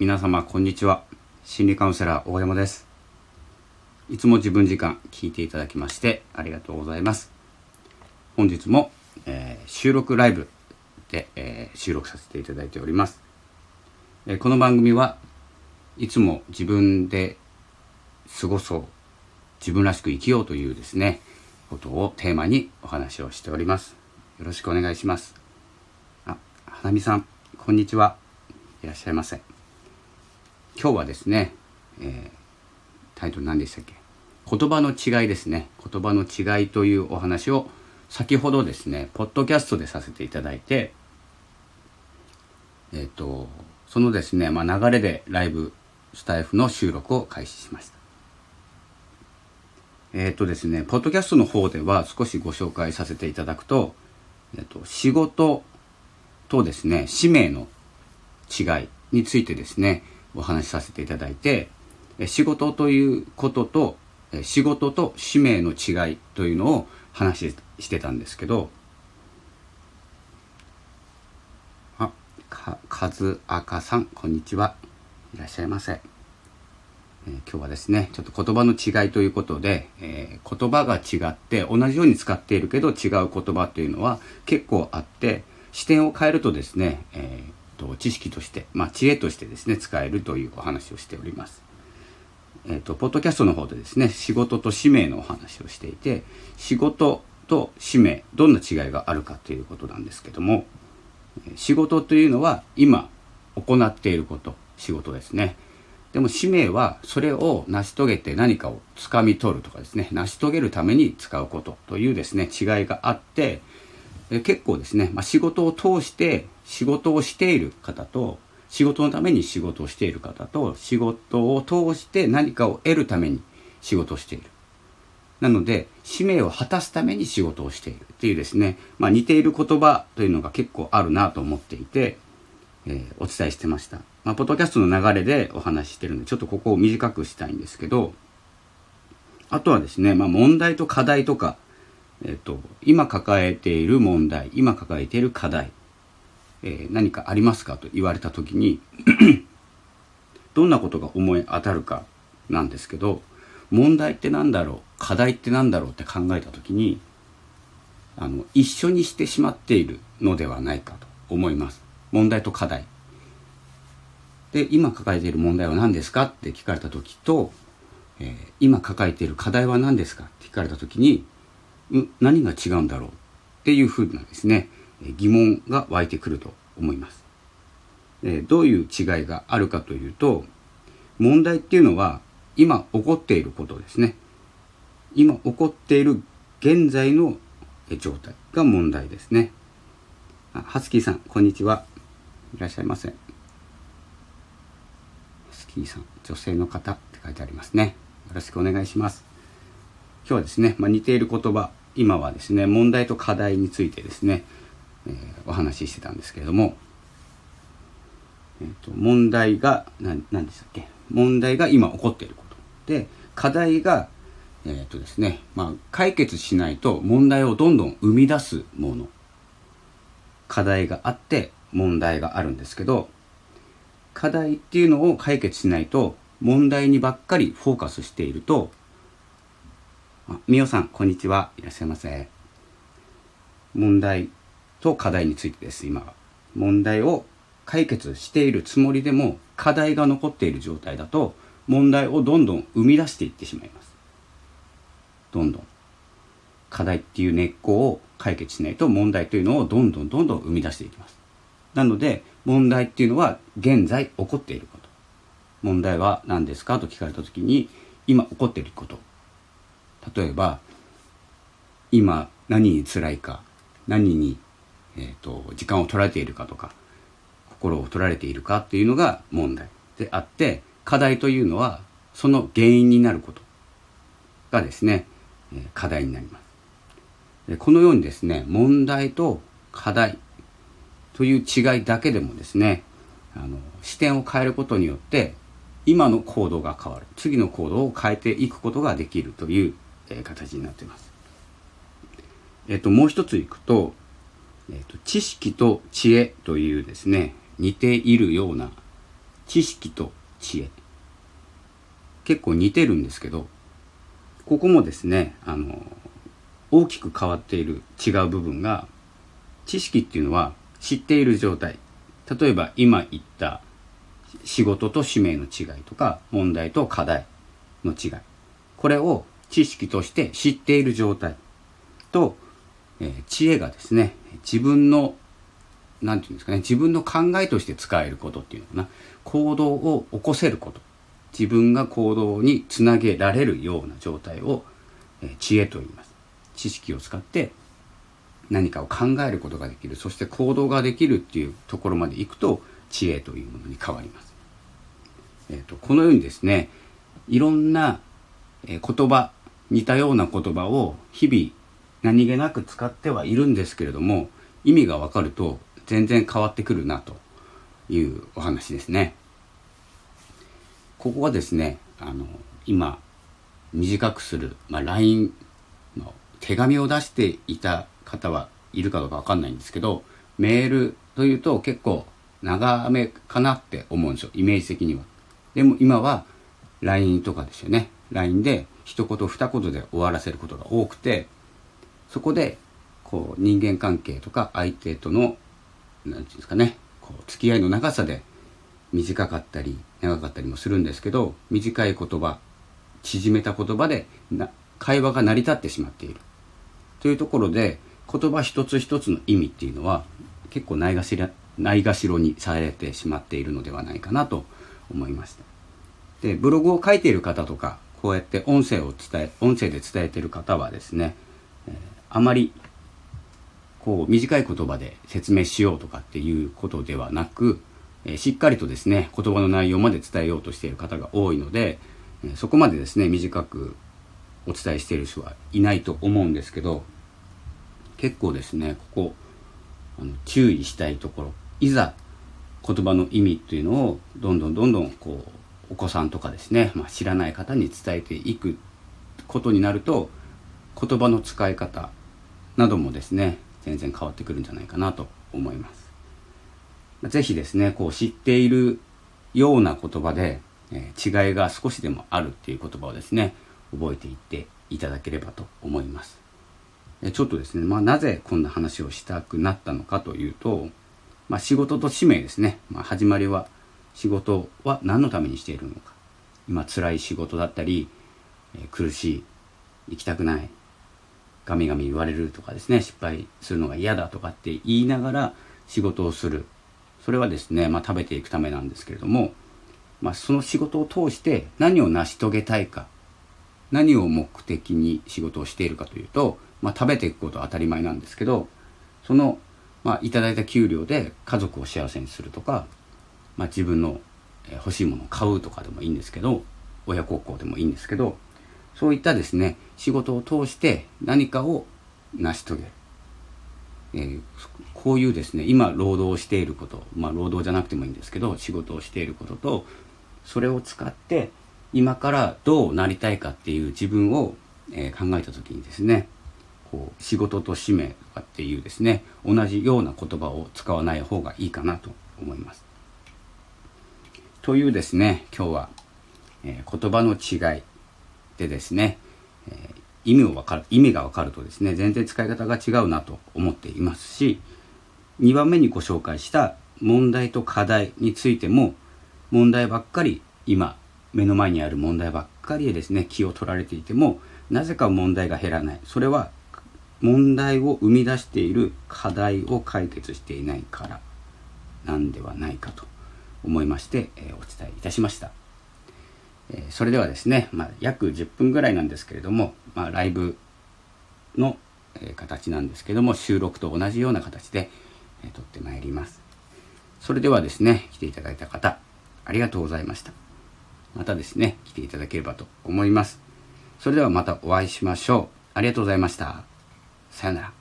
皆様こんにちは。心理カウンセラー大山です。いつも自分時間聞いていただきましてありがとうございます。本日も、えー、収録ライブで、えー、収録させていただいております、えー、この番組はいつも自分で過ごそう自分らしく生きようというですねことをテーマにお話をしております。よろしくお願いします。あ花見さんこんにちは。いらっしゃいませ。今日はですね、えー、タイトル何でしたっけ？言葉の違いですね。言葉の違いというお話を先ほどですねポッドキャストでさせていただいてえっ、ー、とそのですね、まあ、流れでライブスタイフの収録を開始しました。えっ、ー、とですねポッドキャストの方では少しご紹介させていただくと、えーと仕事とですね使命の違いについてですねお話しさせていただいて仕事ということと仕事と使命の違いというのを話してたんですけどあか和赤さんこんにちは。いらっしゃいませ、えー、今日はですねちょっと言葉の違いということで、えー、言葉が違って同じように使っているけど違う言葉っていうのは結構あって視点を変えるとですね、えーと知識として、まあ、知恵としてですね使えるというお話をしております。えっ、ー、とポッドキャストの方でですね仕事と使命のお話をしていて仕事と使命どんな違いがあるかということなんですけども仕事というのは今行っていること仕事ですねでも使命はそれを成し遂げて何かをつかみ取るとかですね成し遂げるために使うことというですね違いがあって結構ですね、まあ、仕事を通して仕事をしている方と仕事のために仕事をしている方と仕事を通して何かを得るために仕事をしている。なので使命を果たすために仕事をしているっていうですね、まあ、似ている言葉というのが結構あるなと思っていて、えー、お伝えしてました、まあ、ポッドキャストの流れでお話ししてるんでちょっとここを短くしたいんですけどあとはですね、まあ、問題と課題とかえっと、今抱えている問題今抱えている課題、えー、何かありますかと言われた時に どんなことが思い当たるかなんですけど問題って何だろう課題って何だろうって考えた時にあの一緒にしてしまっているのではないかと思います。問題と課題。で今抱えている問題は何ですかって聞かれた時と、えー、今抱えている課題は何ですかって聞かれた時に何が違うんだろうっていうふうなですね。疑問が湧いてくると思います。どういう違いがあるかというと問題っていうのは今起こっていることですね。今起こっている現在の状態が問題ですね。あハスキーさんこんにちは。いらっしゃいませ。ハスキーさん女性の方って書いてありますね。よろしくお願いします。今日はですね、まあ、似ている言葉今はですね問題と課題についてですね、えー、お話ししてたんですけれども、えーと、問題が何何でしたっけ？問題が今起こっていること。で課題がえっ、ー、とですね、まあ、解決しないと問題をどんどん生み出すもの。課題があって問題があるんですけど課題っていうのを解決しないと問題にばっかりフォーカスしているとみおさんこんにちは。いらっしゃいませ。問題と課題についてです今。は問題を解決しているつもりでも課題が残っている状態だと問題をどんどん生み出していってしまいます。どんどん。課題っていう根っこを解決しないと問題というのをどんどんどんどん生み出していきます。なので問題っていうのは現在起こっていること。問題は何ですかと聞かれた時に今起こっていること。例えば今何に辛いか何に、えーと、時間を取られているかとか心を取られているかっていうのが問題であって課題というのはその原因になることがですね、課題になりますでこのようにですね問題と課題という違いだけでもですねあの視点を変えることによって今の行動が変わる次の行動を変えていくことができるというえ形になっています。えっと、もう一ついくと、えっと、知識と知恵というですね、似ているような知識と知恵。結構似てるんですけどここもですねあの大きく変わっている違う部分が知識っていうのは知っている状態。例えば今言った仕事と使命の違いとか問題と課題の違い。これを知識として知っている状態と、えー、知恵がですね自分の何て言うんですかね自分の考えとして使えることっていうのかな。行動を起こせること。自分が行動につなげられるような状態を、えー、知恵と言います。知識を使って何かを考えることができる。そして行動ができるっていうところまでいくと知恵というものに変わります、えーと、このようにですねいろんな、えー、言葉似たような言葉を日々何気なく使ってはいるんですけれども意味がわかると全然変わってくるなというお話ですね。ここはですねあの今短くする、まあ、LINE の手紙を出していた方はいるかどうかわかんないんですけどメールというと結構長めかなって思うんですよイメージ的には。でも今は LINE とかですよね LINE で一言二言で終わらせることが多くてそこでこう人間関係とか相手との何て言うんですかねこう付き合いの長さで短かったり長かったりもするんですけど短い言葉縮めた言葉でな会話が成り立ってしまっている。というところで言葉一つ一つの意味っていうのは結構ないがしらないがしろにされてしまっているのではないかなと思いました。でブログを書いている方とかこうやって音声を伝え音声で伝えている方はですね、えー、あまりこう短い言葉で説明しようとかっていうことではなく、え、しっかりとですね言葉の内容まで伝えようとしている方が多いので、え、そこまでですね短くお伝えしている人はいないと思うんですけど結構ですねここあの注意したいところいざ言葉の意味っていうのをどんどんどんどんこうお子さんとかですね、まあ、知らない方に伝えていくことになると言葉の使い方などもですね全然変わってくるんじゃないかなと思います。是非ですねこう知っているような言葉で、えー、違いが少しでもあるっていう言葉をですね覚えていっていただければと思います。ちょっとですね、まあ、なぜこんな話をしたくなったのかというと、まあ、仕事と使命ですね、まあ、始まりは仕事は何のためにしているのか今辛い仕事だったり、え、苦しい行きたくないガミガミ言われるとかですね失敗するのが嫌だとかって言いながら仕事をする。それはですね、まあ、食べていくためなんですけれども、まあ、その仕事を通して何を成し遂げたいか何を目的に仕事をしているかというと、まあ、食べていくことは当たり前なんですけどその、まあ、いただいた給料で家族を幸せにするとかまあ、自分の欲しいものを買うとかでもいいんですけど親孝行でもいいんですけどそういったですね仕事を通して何かを成し遂げる、えー、こういうですね今労働していることまあ労働じゃなくてもいいんですけど仕事をしていることとそれを使って今からどうなりたいかっていう自分を、えー、考えた時にですねこう仕事と使命とかっていうですね同じような言葉を使わない方がいいかなと思います。というですね今日は、えー、言葉の違いでですね、えー、意味を分かる意味が分かるとですね全然使い方が違うなと思っていますし2番目にご紹介した問題と課題についても問題ばっかり今目の前にある問題ばっかりでですね気を取られていてもなぜか問題が減らないそれは問題を生み出している課題を解決していないからなんではないかと思いまして、えお伝えいたしました。えそれではですね、まあ、約10分ぐらいなんですけれども、まあ、ライブの、え形なんですけども収録と同じような形で、え撮ってまいります。それではですね来ていただいた方ありがとうございました。またですね来ていただければと思います。それではまたお会いしましょう。ありがとうございました。さよなら。